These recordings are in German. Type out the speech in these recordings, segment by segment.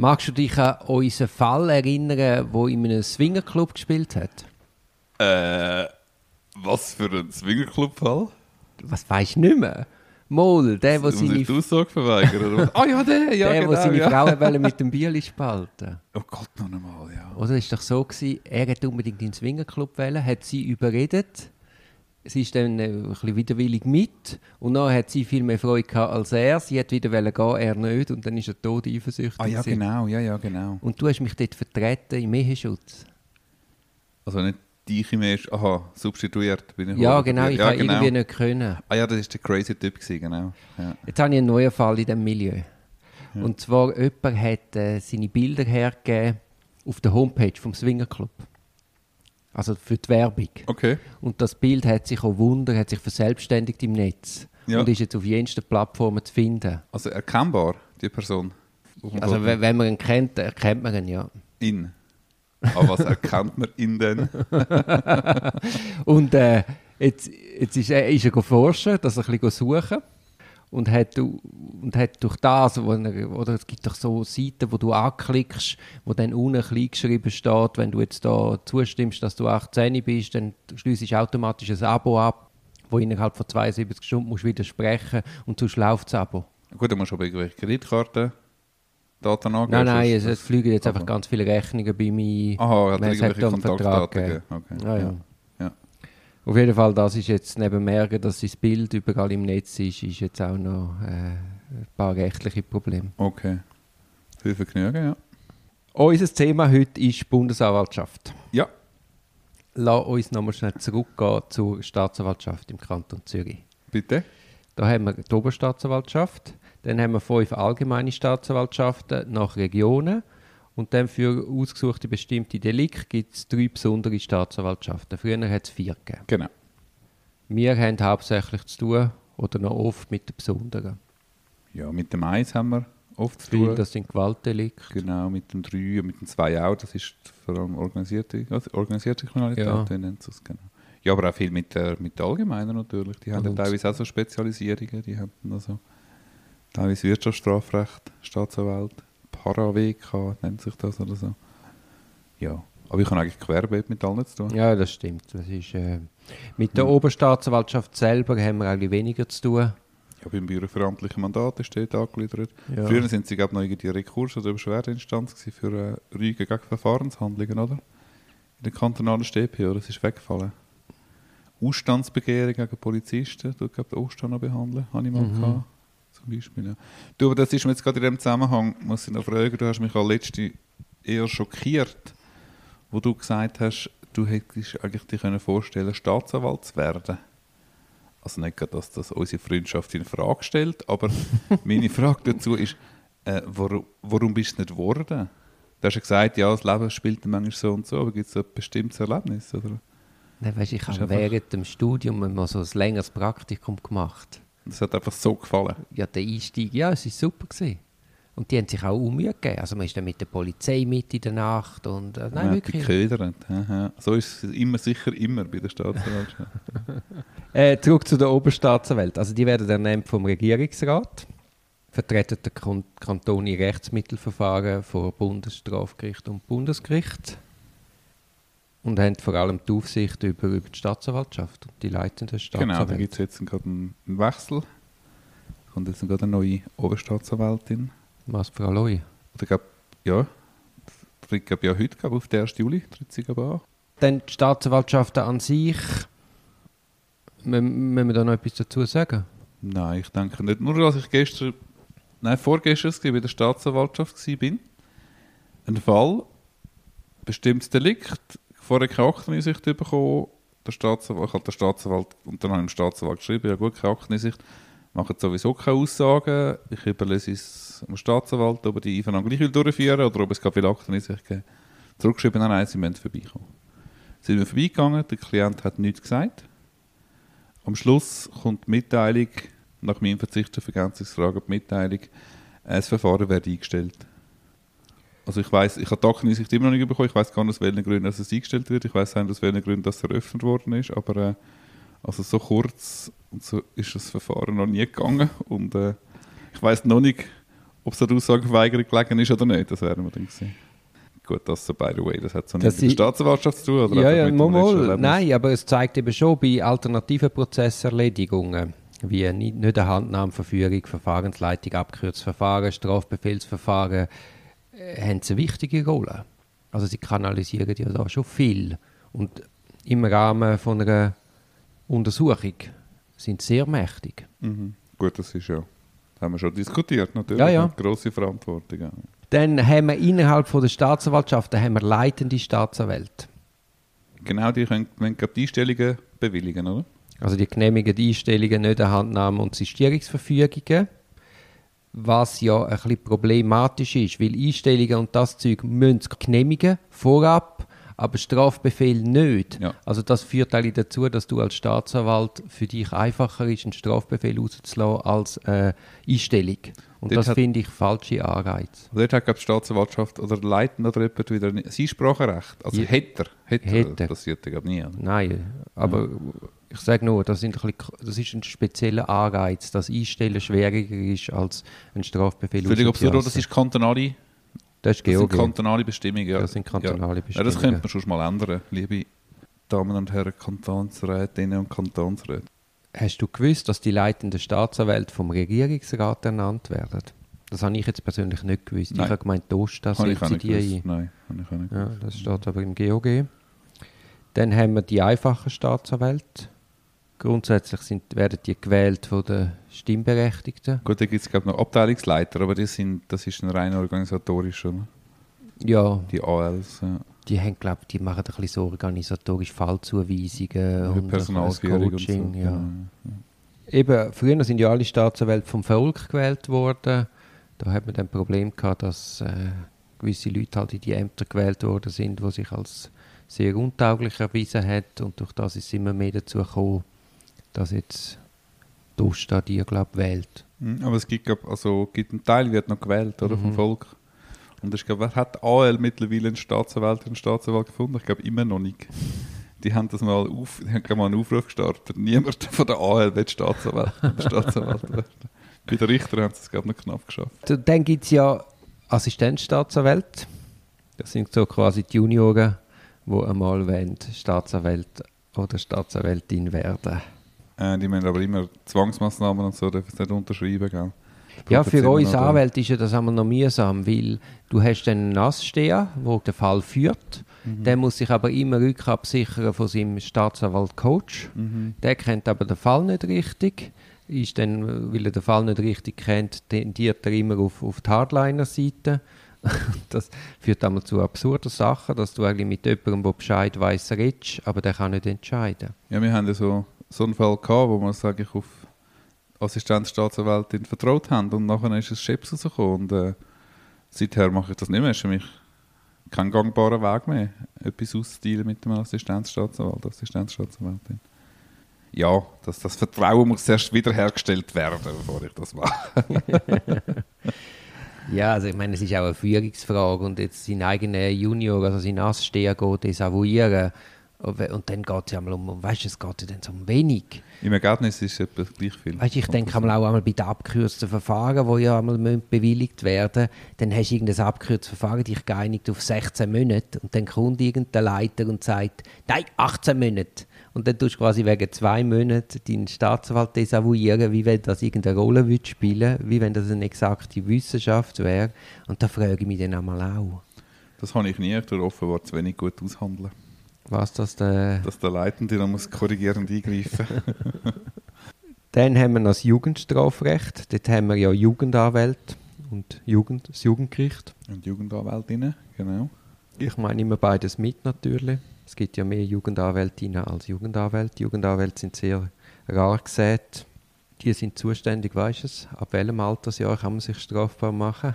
Magst du dich an unseren Fall erinnern, wo in einem Swingerclub gespielt hat? Äh, was für ein Swingerclub-Fall? Was weisst du nicht mehr? Mol, der, Muss seine, ich die Aussage verweigern? ah ja, der, ja der, genau. wo seine ja. Frau mit dem Bieli spalten Oh Gott, noch einmal, ja. Oder ist doch so gewesen, er hat unbedingt in den Swingerclub wollen, hat sie überredet. Sie ist dann äh, ein bisschen widerwillig mit und dann hat sie viel mehr Freude gehabt als er. Sie hat wieder wollen gehen, er nicht und dann ist er tot eifersüchtig. Ah ja, gewesen. genau, ja, ja, genau. Und du hast mich dort vertreten im Eheschutz. Also nicht dich im ersten, aha, substituiert bin ich. Ja, genau, ich ja, habe irgendwie nicht können. Ah ja, das ist der crazy Typ gewesen, genau. Ja. Jetzt habe ich einen neuen Fall in diesem Milieu. Und zwar, jemand hat äh, seine Bilder hergegeben auf der Homepage vom Swingerclub. Also für die Werbung. Okay. Und das Bild hat sich auch Wunder, hat sich verselbstständigt im Netz. Ja. Und ist jetzt auf jensten Plattformen zu finden. Also erkennbar, die Person. Also wenn, wenn man ihn kennt, erkennt man ihn, ja. In. Aber was erkennt man in denn? Und äh, jetzt, jetzt ist er, ist er go forschen, dass er ein bisschen suchen und hat, du- und hat durch das, er, oder es gibt doch so Seiten, wo du anklickst, wo dann unten klein geschrieben steht, wenn du jetzt da zustimmst, dass du 18 bist, dann schließt automatisch ein Abo ab, wo innerhalb von 72 Stunden musst du widersprechen und sonst läuft das Abo. Gut, dann musst du aber irgendwelche Kreditkarten Daten angeben. Nein, nein, es, es fliegen jetzt einfach Aha. ganz viele Rechnungen bei mir. Aha, er hat irgendwelche Kontaktdaten gegeben. Okay. Ja, ja. Auf jeden Fall, das ist jetzt neben Merken, dass sein Bild überall im Netz ist, ist jetzt auch noch äh, ein paar rechtliche Probleme. Okay. Viel Vergnügen, ja. Unser Thema heute ist die Bundesanwaltschaft. Ja. Lass uns nochmal schnell zurückgehen zur Staatsanwaltschaft im Kanton Zürich. Bitte? Da haben wir die Oberstaatsanwaltschaft, dann haben wir fünf allgemeine Staatsanwaltschaften nach Regionen und dann für ausgesuchte bestimmte Delikte gibt es drei besondere Staatsanwaltschaften. Früher hat es vier gegeben. Genau. Wir haben hauptsächlich zu tun, oder noch oft mit den besonderen. Ja, mit dem Eins haben wir oft zu tun. das sind Gewaltdelikte. Genau, mit dem Drei und mit dem Zwei auch. Das ist vor allem organisierte, also organisierte Kriminalität, Ja. ja. nennt es genau. Ja, aber auch viel mit der, mit der Allgemeinen natürlich. Die haben ja teilweise auch so Spezialisierungen. Die haben also teilweise Wirtschaftsstrafrecht, Staatsanwalt, Para-WK nennt sich das oder so. Ja, aber ich habe eigentlich querbeet mit allen zu tun. Ja, das stimmt. Das ist, äh, mit der Oberstaatsanwaltschaft selber haben wir eigentlich weniger zu tun. Ja, beim Büro für amtliche Mandate steht angegliedert. Ja. Früher sind sie, glaube ich, noch irgendwie Rekurs- oder Beschwerdeinstanz für äh, Rügen gegen Verfahrenshandlungen, oder? In der kantonalen StPO, das ist weggefallen. Ausstandsbegehren gegen Polizisten, dort glaube ich Ausstand noch behandeln, habe ich mal Mhm. gehabt, zum Beispiel. Ja. Du, aber das ist mir jetzt gerade in dem Zusammenhang, muss ich noch fragen, du hast mich als letzte eher schockiert, wo du gesagt hast, du hättest eigentlich dir können vorstellen Staatsanwalt zu werden. Also nicht gerade, dass das unsere Freundschaft in Frage stellt, aber meine Frage dazu ist, äh, warum, warum bist du nicht geworden? Du hast ja gesagt, ja, das Leben spielt manchmal so und so, aber gibt es ein bestimmtes Erlebnis? Oder? Nein, weißt, ich habe während dem Studium mal so ein längeres Praktikum gemacht. Das hat einfach so gefallen. Ja, der Einstieg, ja, es war super. Gewesen. Und die haben sich auch Mühe gegeben. Also man ist dann mit der Polizei mit in der Nacht und äh, nein, ja, wirklich. Geködert. So ist es immer sicher immer bei der Staatsanwaltschaft. Äh, zurück zu der Oberstaatsanwalt. Also die werden ernannt vom Regierungsrat, vertreten den Kon Kanton in Rechtsmittelverfahren vor Bundesstrafgericht und Bundesgericht und haben vor allem die Aufsicht über, über die Staatsanwaltschaft und die leitenden genau, da gibt es jetzt gerade einen Wechsel. Es kommt jetzt gerade eine neue Oberstaatsanwältin. Was, Frau Loi? Oder glaub, ja, tritt glaub, ja heute, glaub, auf den 1. Juli tritt sie glaub, an. Dann die Staatsanwaltschaften an sich. Müssen wir da noch etwas dazu sagen? Nein, ich denke nicht. Nur, als ich gestern, nein, vorgestern bei der Staatsanwaltschaft war, ein Fall, bestimmtes Delikt, vorher keine Akteneinsicht bekommen, der Staatsanwalt, ich habe den Staatsanwalt, und dann habe ich dem Staatsanwalt geschrieben, ja gut, keine Akteneinsicht, machen sowieso keine Aussagen, ich überlese es dem Staatsanwalt, ob er die Einvernahme gleich will durchführen oder ob es keine viele Akteneinsicht geben. Zurückgeschrieben, nein, nein, sie müssen vorbeikommen. Sind wir vorbeigegangen, der Klient hat nichts gesagt. Am Schluss kommt die Mitteilung, nach meinem Verzicht auf Ergänzungsfrage, die Mitteilung, das Verfahren wird eingestellt. Also ich weiß, ich habe die Akteneinsicht immer noch nicht bekommen, ich weiß gar nicht, aus welchen Gründen dass es eingestellt wird, ich weiß auch nicht, aus welchen Gründen das eröffnet worden ist, aber äh, also so kurz und so ist das Verfahren noch nie gegangen und äh, ich weiß noch nicht, ob es an Aussageverweigerung gelegen ist oder nicht, das werden wir dann sehen. Gut, das so, by the way, das hat so nichts mit der Staatsanwaltschaft zu tun, oder? Ja, ja, mal? Nein, aber es zeigt eben schon bei alternativen Prozesserledigungen, wie nicht, nicht eine Handnahme, Verführung, Verfahrensleitung, abgekürztes Verfahren, Strafbefehlsverfahren, haben sie eine wichtige Rolle. Also sie kanalisieren ja da schon viel. Und im Rahmen von einer Untersuchung sind sie sehr mächtig. Mhm. Gut, das ist ja, haben wir schon diskutiert, natürlich. Ja, ja. Grosse Verantwortung. Dann haben wir innerhalb von der Staatsanwaltschaft haben wir leitende Staatsanwälte. Genau, die können, können gerade die Einstellungen bewilligen, oder? Also die genehmigen die Einstellungen, nicht Handnahmen und Sistierungsverfügungen. Was ja ein bisschen problematisch ist, weil Einstellungen und das Zeug müssen genehmigen, vorab, aber Strafbefehl nicht. Ja. Also das führt eigentlich dazu, dass du als Staatsanwalt für dich einfacher ist, einen Strafbefehl rauszulassen als äh, Einstellung. Und Dort das finde ich falsche Anreiz. Also dort hat die Staatsanwaltschaft oder der Leitende oder jemand wieder ein Einspracherecht. Also Ja. hätte er. Hätte er. Das passiert ja glaub, nie. Oder? Nein, aber ich sage nur, das, sind ein bisschen, das ist ein spezieller Anreiz, dass Einstellen schwieriger ist als ein Strafbefehl Völlig absurd, das ist kantonale, Das ist das sind kantonale Bestimmungen. Ja. Das sind kantonale ja. Ja, Bestimmungen. das könnte man schon mal ändern, liebe Damen und Herren Kantonsrätinnen und Kantonsräte. Hast du gewusst, dass die leitenden Staatsanwälte vom Regierungsrat ernannt werden? Das habe ich jetzt persönlich nicht gewusst. Nein. Ich habe gemeint, auch setzt nicht die ein. Nein, habe ich auch nicht Ja, gewusst. das steht aber im GOG. Dann haben wir die einfachen Staatsanwälte. Grundsätzlich sind, werden die gewählt von den Stimmberechtigten. Gut, da gibt es glaube noch Abteilungsleiter, aber die sind, das ist ein rein organisatorisch, oder? Ja, Die ALs. Ja. die haben, glaub, die machen ein bisschen so organisatorisch Fallzuweisungen und Personalführung und so. Coaching. Ja. Eben, früher sind ja alle Staatsanwälte vom Volk gewählt worden. Da hat man dann ein Problem gehabt, dass äh, gewisse Leute halt in die Ämter gewählt worden sind, die sich als sehr untauglich erwiesen hat. Und durch das ist es immer mehr dazu gekommen, dass jetzt die Osta die, glaube wählt. Mhm, Aber es gibt, glaub, also, gibt einen Teil, wird noch gewählt, oder? Vom Mhm. Volk. Und ich glaube, hat AL mittlerweile einen Staatsanwalt einen Staatsanwalt gefunden? Ich glaube, immer noch nicht. Die haben das mal auf, die haben mal einen Aufruf gestartet. Niemand von der AL will Staatsanwalt, Staatsanwalt werden. Bei den Richtern haben sie es gerade noch knapp geschafft. Dann gibt es ja Assistenzstaatsanwälte. Das sind so quasi die Junioren, die einmal wollen, Staatsanwalt oder Staatsanwältin werden Äh, die müssen aber immer Zwangsmaßnahmen und so, dürfen sie nicht unterschreiben, gell? Ja, für uns Anwälte ist ja das einmal noch mühsam, weil du hast einen Asssteher, der den Fall führt. Mhm. Der muss sich aber immer rückabsichern von seinem Staatsanwalt-Coach. Mhm. Der kennt aber den Fall nicht richtig. Ist dann, weil er den Fall nicht richtig kennt, tendiert er immer auf, auf die Hardliner-Seite. Das führt einmal zu absurden Sachen, dass du eigentlich mit jemandem, der Bescheid weiss, redest, aber der kann nicht entscheiden. Ja, wir haben ja so, so einen Fall gehabt, wo wir, sage ich, auf Assistenzstaatsanwältin vertraut haben und nachher ist es Scheps rausgekommen und äh, seither mache ich das nicht mehr. Es ist für mich kein gangbarer Weg mehr, etwas auszudealen mit dem Assistenzstaatsanwalt, Assistenzstaatsanwältin. Ja, das, das Vertrauen muss erst wiederhergestellt werden, bevor ich das mache. Ja, also ich meine, es ist auch eine Führungsfrage und jetzt sein eigener Junior, also sein Asssteher desavouieren und we- und dann geht es ja mal um, um weißt du, es geht ja dann so um wenig. Im Ergebnis ist es etwa gleich viel. Weißt du, ich denke einmal auch einmal bei den abgekürzten Verfahren, die ja einmal bewilligt werden dann hast du irgendein abgekürztes Verfahren, dich geeinigt auf 16 Monate und dann kommt irgendein Leiter und sagt, nein, 18 Monate. Und dann tust du quasi wegen zwei Monaten deinen Staatsanwalt desavouieren, wie wenn das irgendeine Rolle würde spielen wie wenn das eine exakte Wissenschaft wäre. Und da frage ich mich dann einmal auch, Das habe ich nie, tue offenbar zu wenig gut aushandeln. Was das der... Dass der Leitende dann muss korrigierend eingreifen Dann haben wir noch das Jugendstrafrecht, dort haben wir ja Jugendanwälte und Jugend, das Jugendgericht. Und Jugendanwältinnen, genau. Ich meine immer beides mit natürlich. Es gibt ja mehr Jugendanwältinnen als Jugendanwälte. Jugendanwälte sind sehr rar gesät. Die sind zuständig, weißt du es? Ab welchem Altersjahr kann man sich strafbar machen?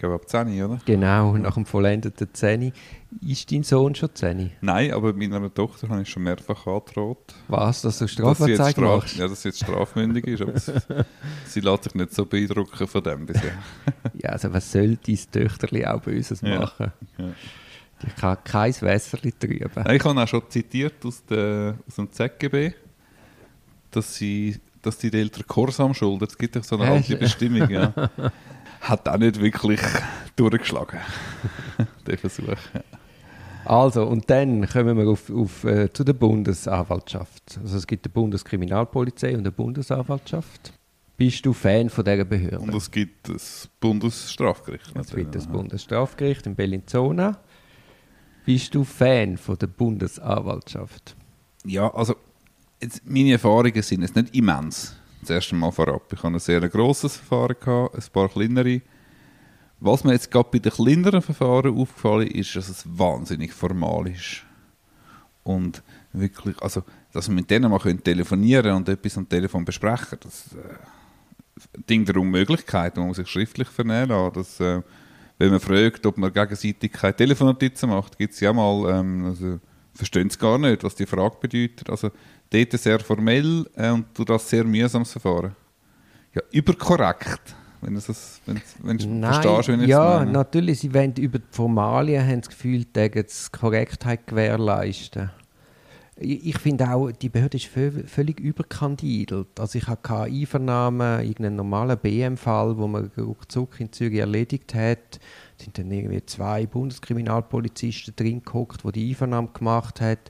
Ich glaube ab 10, oder? Genau, nach dem vollendeten Zehni. Ist dein Sohn schon Zehni? Nein, aber meiner Tochter habe ich schon mehrfach angedroht. Was, dass du dass sie jetzt, Strafanzeige straf machst? ja, dass sie jetzt strafmündig ist, aber sie, lässt sich nicht so beeindrucken von dem bisher. Ja, also was soll dein Töchterli auch Böses Ja. machen? Ja. Die kann kein Wässerli trüben. Nein, Ich habe auch schon zitiert aus, der, aus dem ZGB, dass, sie, dass die Eltern Korsam schulden. Es gibt doch so eine alte? Bestimmung. Ja. hat auch nicht wirklich durchgeschlagen, der Versuch. Also, und dann kommen wir auf, auf, äh, zu der Bundesanwaltschaft. Also es gibt eine Bundeskriminalpolizei und eine Bundesanwaltschaft. Bist du Fan von dieser Behörde? Und es gibt das Bundesstrafgericht. Es gibt das Bundesstrafgericht in Bellinzona. Bist du Fan von der Bundesanwaltschaft? Ja, also jetzt, meine Erfahrungen sind jetzt nicht immens. Das erste Mal vorab. Ich habe ein sehr grosses Verfahren gehabt, ein paar kleinere. Was mir jetzt gerade bei den kleineren Verfahren aufgefallen ist, dass es wahnsinnig formal ist. Und wirklich, also, dass wir mit denen mal telefonieren und etwas am Telefon besprechen, das äh, Ding der Unmöglichkeit, man muss sich schriftlich vernehmen lassen. Dass, äh, wenn man fragt, ob man gegenseitig keine Telefonnotizen macht, gibt es ja mal, ähm, also, verstehen sie gar nicht, was die Frage bedeutet. Also, dort sehr formell äh, und du das sehr mühsames Verfahren. Ja, überkorrekt wenn du das wenn, wenn Nein, verstehst, wenn Ja, natürlich, sie wollen über die Formalien haben das Gefühl, die Korrektheit gewährleisten. Ich, ich finde auch, die Behörde ist völlig überkandidelt. Also ich habe keine Einvernahme, irgendeinen normalen BM-Fall, wo man ruckzuck in Zürich erledigt hat. Es sind dann irgendwie zwei Bundeskriminalpolizisten drin geguckt, die die Einvernahme gemacht haben.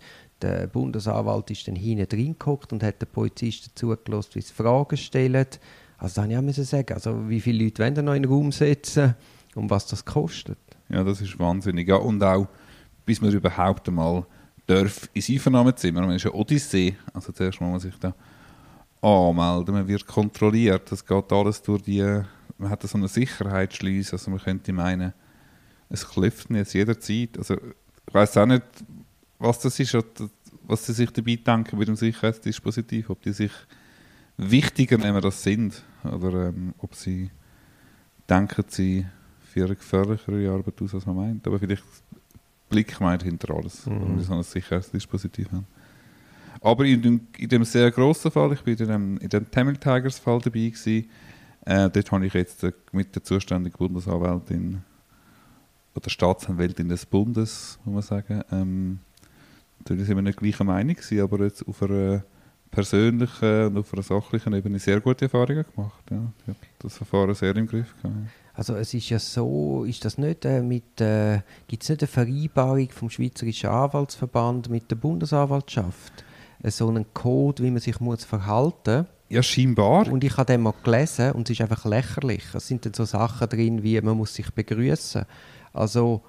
Der Bundesanwalt ist dann hinten drin und hat den Polizisten zugelassen, wie sie Fragen stellen. Also da musste ich sagen, also wie viele Leute wollen noch in den Raum setzen und was das kostet. Ja, das ist wahnsinnig. Ja, und auch, bis man überhaupt einmal darf ins Einvernahmezimmer, man ist ja Odyssee, also zuerst muss man sich da anmelden, man wird kontrolliert, das geht alles durch die, man hat so eine Sicherheitsschleuse, also man könnte meinen, es klopft jetzt jederzeit, also ich weiß auch nicht, was das ist, was sie sich dabei denken mit dem Sicherheitsdispositiv, ob die sich wichtiger nehmen das sind oder ähm, ob sie denken, sie führen gefährlichere Arbeit aus, als man meint. Aber vielleicht Blick meint hinter alles, mhm. wenn wir so ein Sicherheitsdispositiv haben. Aber in dem, in dem sehr grossen Fall, ich war in dem, in dem Tamil Tigers Fall dabei gewesen, äh, dort habe ich jetzt äh, mit der zuständigen Bundesanwältin oder Staatsanwältin des Bundes, muss man sagen, ähm, natürlich sind wir nicht gleicher Meinung aber jetzt auf einer persönlichen und auf einer sachlichen Ebene sehr gute Erfahrungen gemacht. Ja. Ich habe das Verfahren sehr im Griff gehabt. Also es ist ja so, ist das nicht äh, mit, äh, gibt es nicht eine Vereinbarung vom Schweizerischen Anwaltsverband mit der Bundesanwaltschaft? Äh, so einen Code, wie man sich muss verhalten Ja, scheinbar. Und ich habe den mal gelesen und es ist einfach lächerlich. Es sind dann so Sachen drin, wie man muss sich begrüßen. Also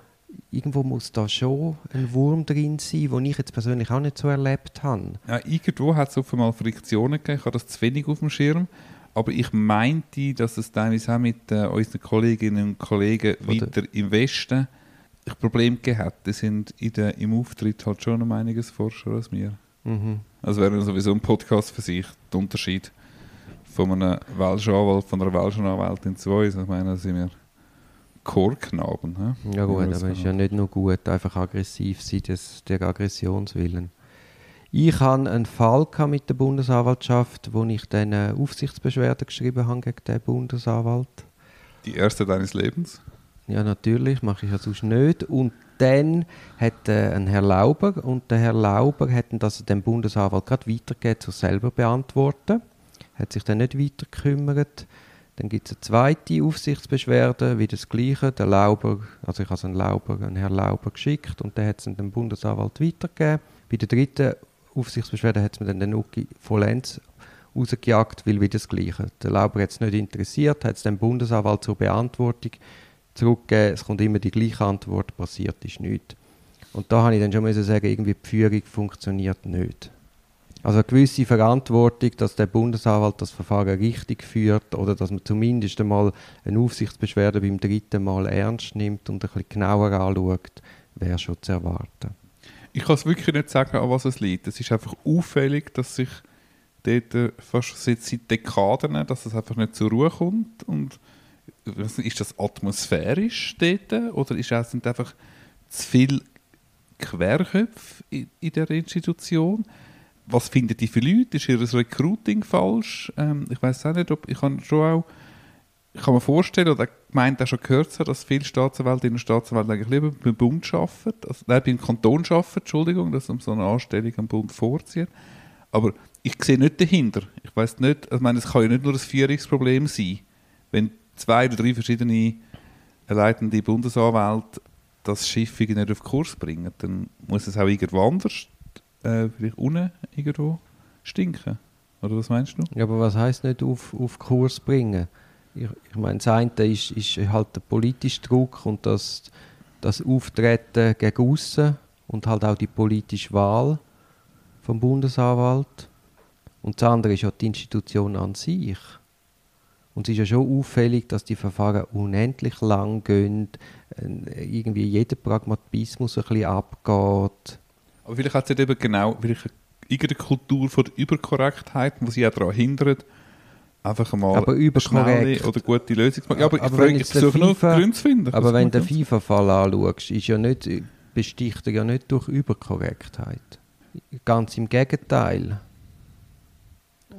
irgendwo muss da schon ein Wurm drin sein, den ich jetzt persönlich auch nicht so erlebt habe. Ja, irgendwo hat es einmal Friktionen gegeben, ich habe das zu wenig auf dem Schirm. Aber ich meinte, dass es teilweise auch mit äh, unseren Kolleginnen und Kollegen Oder weiter im Westen ein Problem gehabt. Die sind in der, im Auftritt halt schon um einiges forscher als wir. Mhm. Also wäre sowieso ein Podcast für sich, der Unterschied von einem Welschen Anwalt, von einer Welschen Anwältin zu uns. Ich meine, da sind wir Chorknaben. He? Ja gut, aber es ist ja nicht nur gut, einfach aggressiv sein, des, der Aggressionswillen. Ich hatte einen Fall mit der Bundesanwaltschaft, wo ich dann eine Aufsichtsbeschwerde geschrieben habe gegen den Bundesanwalt. Die erste deines Lebens? Ja, natürlich, mache ich ja sonst nicht. Und dann hat äh, ein Herr Lauber, und der Herr Lauber hat das dem Bundesanwalt gerade weitergegeben, zu selber beantworten. Hat sich dann nicht weiter gekümmert. Dann gibt es eine zweite Aufsichtsbeschwerde, wie das Gleiche. Der Lauber, also ich habe einen Lauber, einen Herrn Lauber geschickt und der hat es dem Bundesanwalt weitergegeben. Bei der dritten Aufsichtsbeschwerde hat es mir dann den Nuki vollends rausgejagt, weil wieder das Gleiche. Der Lauber hat es nicht interessiert, hat es dem Bundesanwalt zur Beantwortung zurückgegeben. Es kommt immer die gleiche Antwort, passiert ist nichts. Und da habe ich dann schon sagen, irgendwie die Führung funktioniert nicht. Also eine gewisse Verantwortung, dass der Bundesanwalt das Verfahren richtig führt oder dass man zumindest einmal eine Aufsichtsbeschwerde beim dritten Mal ernst nimmt und ein bisschen genauer anschaut, wäre schon zu erwarten. Ich kann es wirklich nicht sagen, an was es liegt. Es ist einfach auffällig, dass sich dort äh, fast seit, seit Dekaden, dass es einfach nicht zur Ruhe kommt und ist das atmosphärisch dort oder ist es einfach zu viele Querköpfe in, in der Institution? Was finden die für Leute? Ist ihr Recruiting falsch? Ähm, ich weiß auch nicht, ob ich kann schon auch ich kann mir vorstellen, oder gemeint auch schon gehört, dass viele Staatsanwältinnen und Staatsanwälte eigentlich lieber beim Bund arbeiten, also nein, beim Kanton arbeiten, Entschuldigung, dass um so eine Anstellung am Bund vorziehen. Aber ich sehe nicht dahinter. Ich weiß nicht, also ich meine, es kann ja nicht nur ein Führungsproblem sein, wenn zwei oder drei verschiedene leitende Bundesanwälte das Schiff nicht auf Kurs bringen, dann muss es auch irgendwo anders, äh, vielleicht unten irgendwo stinken. Oder was meinst du? Ja, aber was heisst nicht auf, auf Kurs bringen? Ich, ich meine, das eine ist, ist halt der politische Druck und das, das Auftreten gegen aussen und halt auch die politische Wahl vom Bundesanwalt. Und das andere ist ja die Institution an sich. Und es ist ja schon auffällig, dass die Verfahren unendlich lang gehen, äh, irgendwie jeder Pragmatismus ein bisschen abgeht. Aber vielleicht hat es eben genau vielleicht irgendeine Kultur von der Überkorrektheit, die sie auch daran hindert, einfach mal aber überkorrekt. oder gute Lösung zu machen. Ja, aber, aber ich, ich versuche nur Gründe zu finden. Aber wenn du den FIFA-Fall anschaust, ist ja nicht, besticht er ja nicht durch Überkorrektheit. Ganz im Gegenteil.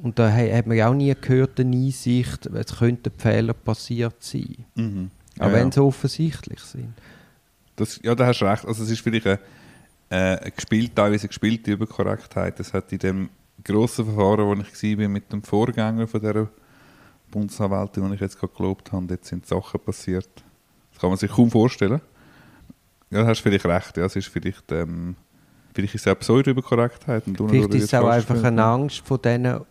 Und da hat man ja auch nie gehört, eine Einsicht, es könnten Fehler passiert sein. Mhm. Auch ja, wenn sie offensichtlich sind. Das, ja, da hast du recht. Also es ist vielleicht eine, äh, gespielt, teilweise gespielte Überkorrektheit. Das hat in dem grossen Verfahren, wo ich war mit dem Vorgänger von dieser Bundesanwältin, die ich jetzt gerade gelobt habe, jetzt sind Sachen passiert. Das kann man sich kaum vorstellen. Ja, da hast du vielleicht recht. Ja, es ist vielleicht, ähm, vielleicht ist es auch Pseudo-Überkorrektheit. Vielleicht ist es auch einfach eine Angst von diesen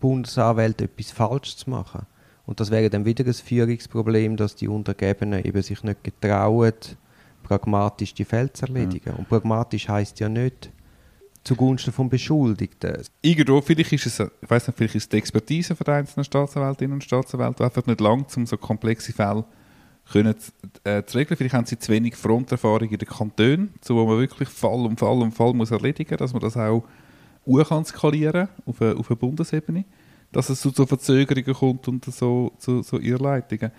Bundesanwälten, etwas falsch zu machen. Und das wäre dann wieder ein Führungsproblem, dass die Untergebenen eben sich nicht getrauen, pragmatisch die Fälle zu erledigen. Ja. Und pragmatisch heißt ja nicht zugunsten vom Beschuldigten. Irgendwo, vielleicht ist es, ich weiß nicht, vielleicht ist die Expertise von einzelnen Staatsanwältinnen und Staatsanwälten einfach nicht lang, um so komplexe Fälle können, äh, zu regeln. Vielleicht haben sie zu wenig Fronterfahrung in den Kantonen, so wo man wirklich Fall um Fall um Fall muss erledigen muss, dass man das auch kann skalieren auf, eine, auf einer Bundesebene dass es zu so Verzögerungen kommt und so, zu so Irrleitungen.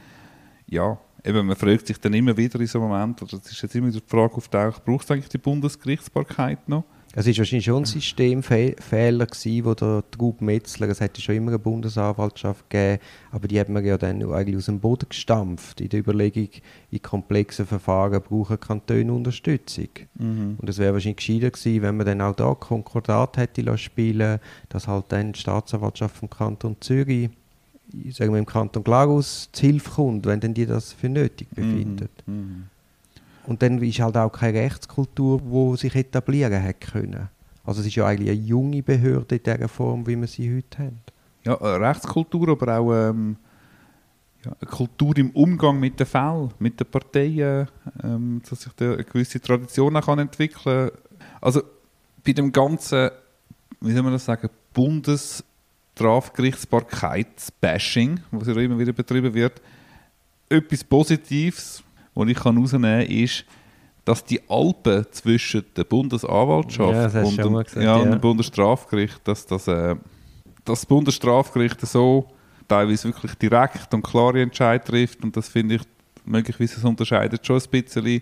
Ja, eben, man fragt sich dann immer wieder in so einem Moment, oder es ist jetzt immer wieder die Frage auftaucht, braucht es eigentlich die Bundesgerichtsbarkeit noch? Es war wahrscheinlich schon ein Systemfehler, gewesen, wo der Trub Metzler, es hätte schon immer eine Bundesanwaltschaft gegeben, aber die hat man ja dann eigentlich aus dem Boden gestampft, in der Überlegung, in komplexen Verfahren brauchen Kantone Unterstützung. Mhm. Und es wäre wahrscheinlich gescheiter gewesen, wenn man dann auch da Konkordat hätte spielen dass halt dann die Staatsanwaltschaft vom Kanton Zürich sagen wir im Kanton Glarus zu Hilfe kommt, wenn denn die das für nötig mhm. befindet. Mhm. Und dann ist halt auch keine Rechtskultur, die sich etablieren hat können. Also es ist ja eigentlich eine junge Behörde in der Form, wie wir sie heute haben. Ja, eine Rechtskultur, aber auch ähm, ja, eine Kultur im Umgang mit den Fällen, mit den Parteien, ähm, dass sich da eine gewisse Tradition auch kann entwickeln kann. Also bei dem ganzen, wie soll man das sagen, Bundesstrafgerichtsbarkeitsbashing, was ja immer wieder betrieben wird, etwas Positives was ich herausnehmen kann, ist, dass die Alpen zwischen der Bundesanwaltschaft ja, und, dem, gesagt, ja, ja. dem Bundesstrafgericht, dass das, äh, das Bundesstrafgericht so teilweise wirklich direkt und klare Entscheid trifft und das finde ich möglicherweise das unterscheidet schon ein bisschen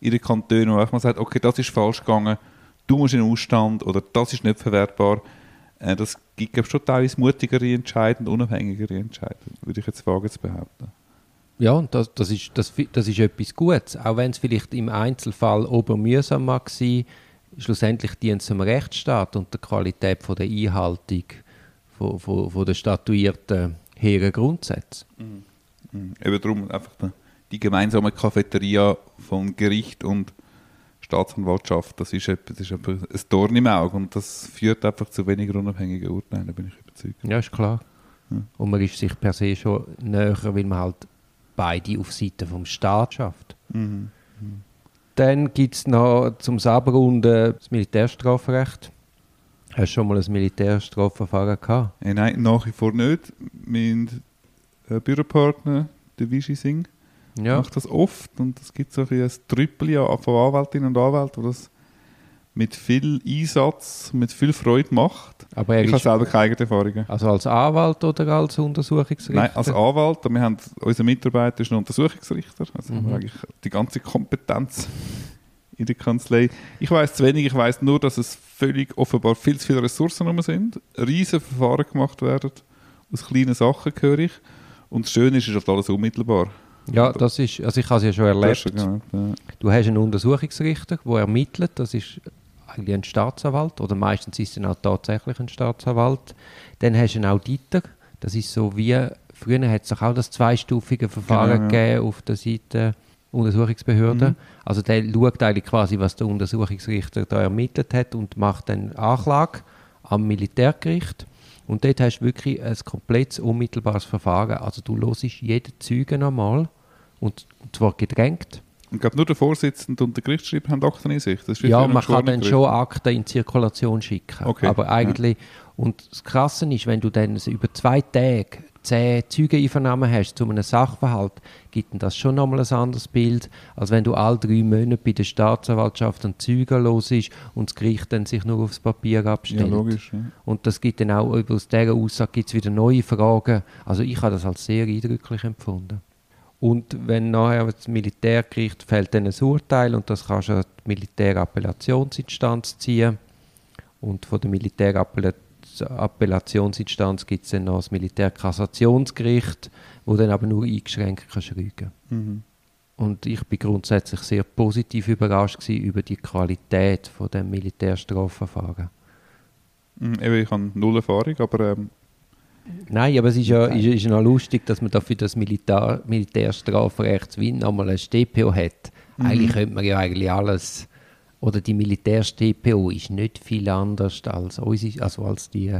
in den Kantonen, wo man sagt, okay, das ist falsch gegangen, du musst in den Ausstand oder das ist nicht verwertbar. Äh, das gibt schon teilweise mutigere Entscheidungen, unabhängigere Entscheidungen, würde ich jetzt wagen zu behaupten. Ja, das, das, ist, das, das ist etwas Gutes. Auch wenn es vielleicht im Einzelfall obermühsam mag sein, schlussendlich dient es dem Rechtsstaat und der Qualität von der Einhaltung von, von, von der statuierten hehren Grundsätze. Mhm. Mhm. Eben darum einfach die gemeinsame Cafeteria von Gericht und Staatsanwaltschaft, das ist, das ist ein Dorn im Auge und das führt einfach zu weniger unabhängigen Urteilen, da bin ich überzeugt. Ja, ist klar. Ja. Und man ist sich per se schon näher, weil man halt beide auf Seite vom Staat schafft. Mhm. Mhm. Dann gibt es noch zum Abrunden das Militärstrafrecht. Hast du schon mal ein Militärstrafverfahren gehabt? Hey, nein, nach wie vor nicht. Mein äh, Büropartner, der Vichy Singh, ja. macht das oft und es gibt so ein, ein Trüppel von Anwältinnen und Anwälten, die das mit viel Einsatz, mit viel Freude macht. Aber ich habe selber keine eigenen Erfahrungen. Also als Anwalt oder als Untersuchungsrichter? Nein, als Anwalt. Wir haben, unser Mitarbeiter ist ein Untersuchungsrichter. Also mhm. haben wir eigentlich die ganze Kompetenz in der Kanzlei. Ich weiß zu wenig. Ich weiß nur, dass es völlig offenbar viel zu viele Ressourcen rum sind. Riesen Verfahren gemacht werden. Aus kleinen Sachen höre ich. Und das Schöne ist, es ist alles unmittelbar. Ja, das ist, also ich habe es ja schon erlebt. Schon gehabt, ja. Du hast einen Untersuchungsrichter, der ermittelt. Das ist eigentlich ein Staatsanwalt oder meistens ist es dann auch tatsächlich ein Staatsanwalt. Dann hast du einen Auditor, das ist so wie früher hat es doch auch das zweistufige Verfahren Genau, ja. gegeben auf der Seite Untersuchungsbehörde. Mhm. Also der schaut eigentlich quasi, was der Untersuchungsrichter da ermittelt hat und macht dann Anklage am Militärgericht. Und dort hast du wirklich ein komplettes unmittelbares Verfahren. Also du hörst jeden Zeugen einmal und zwar gedrängt. Und ich glaube, nur der Vorsitzende und der Gerichtsschreiber haben Akten in sich. Ja, man kann dann schon Akten in Zirkulation schicken. Okay, Aber eigentlich, und das Krasse ist, wenn du dann über zwei Tage zehn Zeugeneinvernahmen hast zu einem Sachverhalt, gibt das schon nochmal ein anderes Bild, als wenn du alle drei Monate bei der Staatsanwaltschaft einen Zeugen los ist und das Gericht dann sich nur aufs Papier abstellt. Ja, logisch. Ja. Und das gibt dann auch, über aus dieser Aussage gibt es wieder neue Fragen. Also ich habe das als sehr eindrücklich empfunden. Und wenn nachher das Militärgericht fällt dann ein Urteil und das kannst du an die Militärappelationsinstanz ziehen. Und von der Militärappelationsinstanz gibt es dann noch das Militärkassationsgericht, wo dann aber nur eingeschränkt kannst rügen. Mhm. Und ich bin grundsätzlich sehr positiv überrascht über die Qualität von dem Militärstrafverfahren. Mhm, ich habe null Erfahrung, aber ähm, Nein, aber es ist ja ist, ist noch lustig, dass man da für das Militär, Militärstrafrecht Wien nochmal ein StPO hat. Eigentlich könnte man ja eigentlich alles, oder die Militär-StPO ist nicht viel anders als, unsere, also als die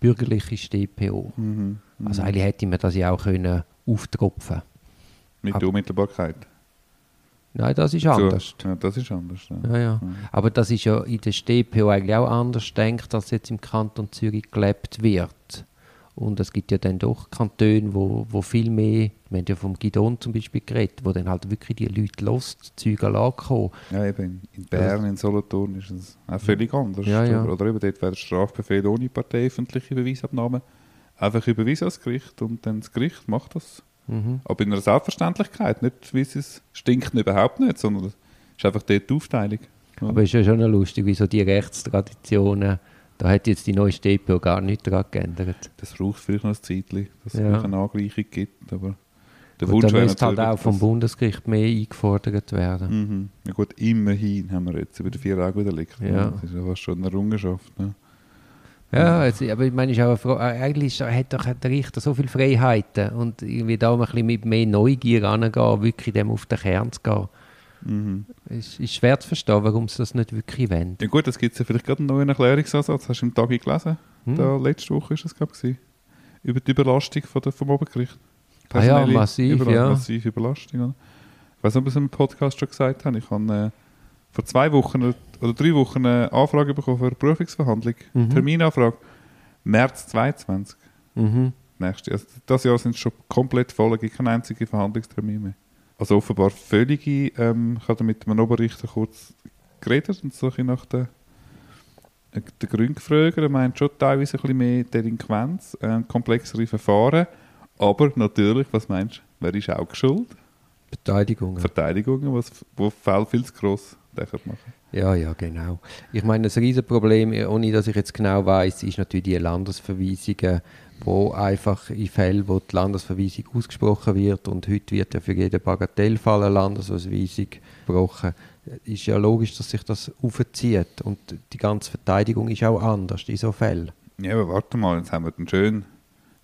bürgerliche StPO. mhm. Also eigentlich hätte man das ja auch können auftropfen mit Aber- der Unmittelbarkeit. Nein, das ist anders. So, ja, das ist anders. Ja. Ja, ja. Aber das ist ja in der StPO eigentlich auch anders denkt, als jetzt im Kanton Zürich gelebt wird. Und es gibt ja dann doch Kantone, wo, wo viel mehr, wir haben ja vom Gidon zum Beispiel geredet, wo dann halt wirklich die Leute lost, Züge ankommen. Ja, eben. In Bern, in Solothurn ist es auch völlig anders. Ja, ja. Oder, eben dort wäre der Strafbefehl ohne parteiöffentliche Beweisabnahme einfach überwiesen ans Gericht und dann das Gericht macht das. Mhm. Aber in einer Selbstverständlichkeit, nicht wie es stinkt überhaupt nicht, sondern es ist einfach dort die Aufteilung. Aber es ist ja schon lustig, wie so die Rechtstraditionen, da hat jetzt die neue StPO gar nichts daran geändert. Das braucht vielleicht noch ein Zeitchen, dass es Ja. eine Angleichung gibt, aber der Und Wunsch da müsste halt auch vom Bundesgericht mehr eingefordert werden. Mhm. Ja gut, immerhin haben wir jetzt über die vier Augen Delikt. Ja. Das ist ja fast schon eine Errungenschaft. Ne? Ja, es, aber ich meine, ist auch Frage, eigentlich ist, hat doch der Richter so viele Freiheiten und irgendwie da mal ein bisschen mit mehr Neugier rangehen, wirklich dem auf den Kern zu gehen. Mhm. Es ist schwer zu verstehen, warum sie das nicht wirklich wollen. Ja gut, es gibt ja vielleicht gerade einen neuen Erklärungsansatz. Hast du im Tag gelesen? Hm? Da, letzte Woche ist das, glaube ich, über die Überlastung von der, vom Obergericht. Ah ja, massiv, Überla- ja. Massive Überlastung. Oder? Ich weiß nicht, ob ich es im Podcast schon gesagt habe. Ich habe äh, vor zwei Wochen oder- drei Wochen eine Anfrage bekommen für eine Berufungsverhandlung. Mhm. Terminanfrage. März 22. Mhm. Nächste. Also das Jahr sind es schon komplett voll, es gibt keinen einzigen Verhandlungstermin mehr. Also offenbar völlige, ähm, ich habe mit einem Oberrichter kurz geredet und so ein bisschen nach den, äh, den Gründen gefragt. Er meint schon teilweise ein bisschen mehr Delinquenz, äh, komplexere Verfahren. Aber natürlich, was meinst du, wer ist auch schuld? Beteiligung. Verteidigungen, was, wo Fälle viel zu gross machen. Ja, ja, genau. Ich meine, das Riesenproblem, ohne dass ich jetzt genau weiß, ist natürlich die Landesverweisungen, wo einfach in Fällen, wo die Landesverweisung ausgesprochen wird und heute wird ja für jeden Bagatellfall eine Landesverweisung gesprochen, ist ja logisch, dass sich das aufzieht und die ganze Verteidigung ist auch anders in so Fällen. Ja, aber warte mal, jetzt haben wir dann schön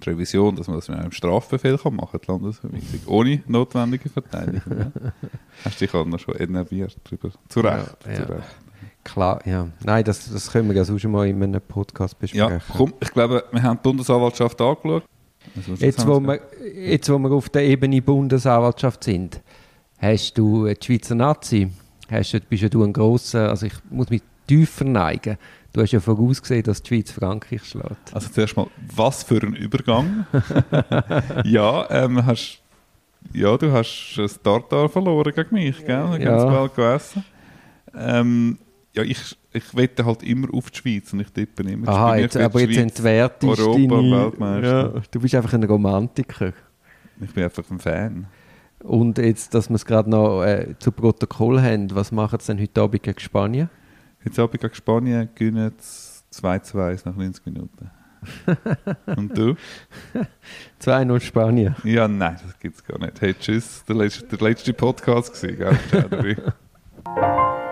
die Revision, dass man das mit einem Strafbefehl kann machen kann, die Landesverweisung, ohne notwendige Verteidigung. ja. Hast dich halt noch schon enerviert darüber. Zu Recht. Ja, ja. Zu Recht. Klar, ja. Nein, das, das können wir ja sonst mal in einem Podcast besprechen. Ja, komm, ich glaube, wir haben die Bundesanwaltschaft angeschaut. Also, Jetzt wo, wir, jetzt, wo wir auf der Ebene Bundesanwaltschaft sind, hast du äh, die Schweizer Nazi, hast du, bist ja du ein grosser, also ich muss mich tiefer neigen, du hast ja vorausgesehen, dass die Schweiz Frankreich schlägt. Also zuerst mal, was für ein Übergang. ja, ähm, hast, ja, du hast ein Tartar verloren gegen mich, gell? Ja. Ganz bald gegessen. Ähm, ja, ich, ich wette halt immer auf die Schweiz und ich tippe immer. Aha, jetzt, aber jetzt entwertest du. Weltmeister. Ja, du bist einfach ein Romantiker. Ich bin einfach ein Fan. Und jetzt, dass wir es gerade noch äh, zu Protokoll haben, was machen sie denn heute Abend gegen Spanien? Habe ich gegen Spanien gewinnen 2 zu 1 nach 90 Minuten. und du? 2-0 Spanien. Ja, nein, das gibt es gar nicht. Hey, tschüss. Der letzte, der letzte Podcast gewesen, gell?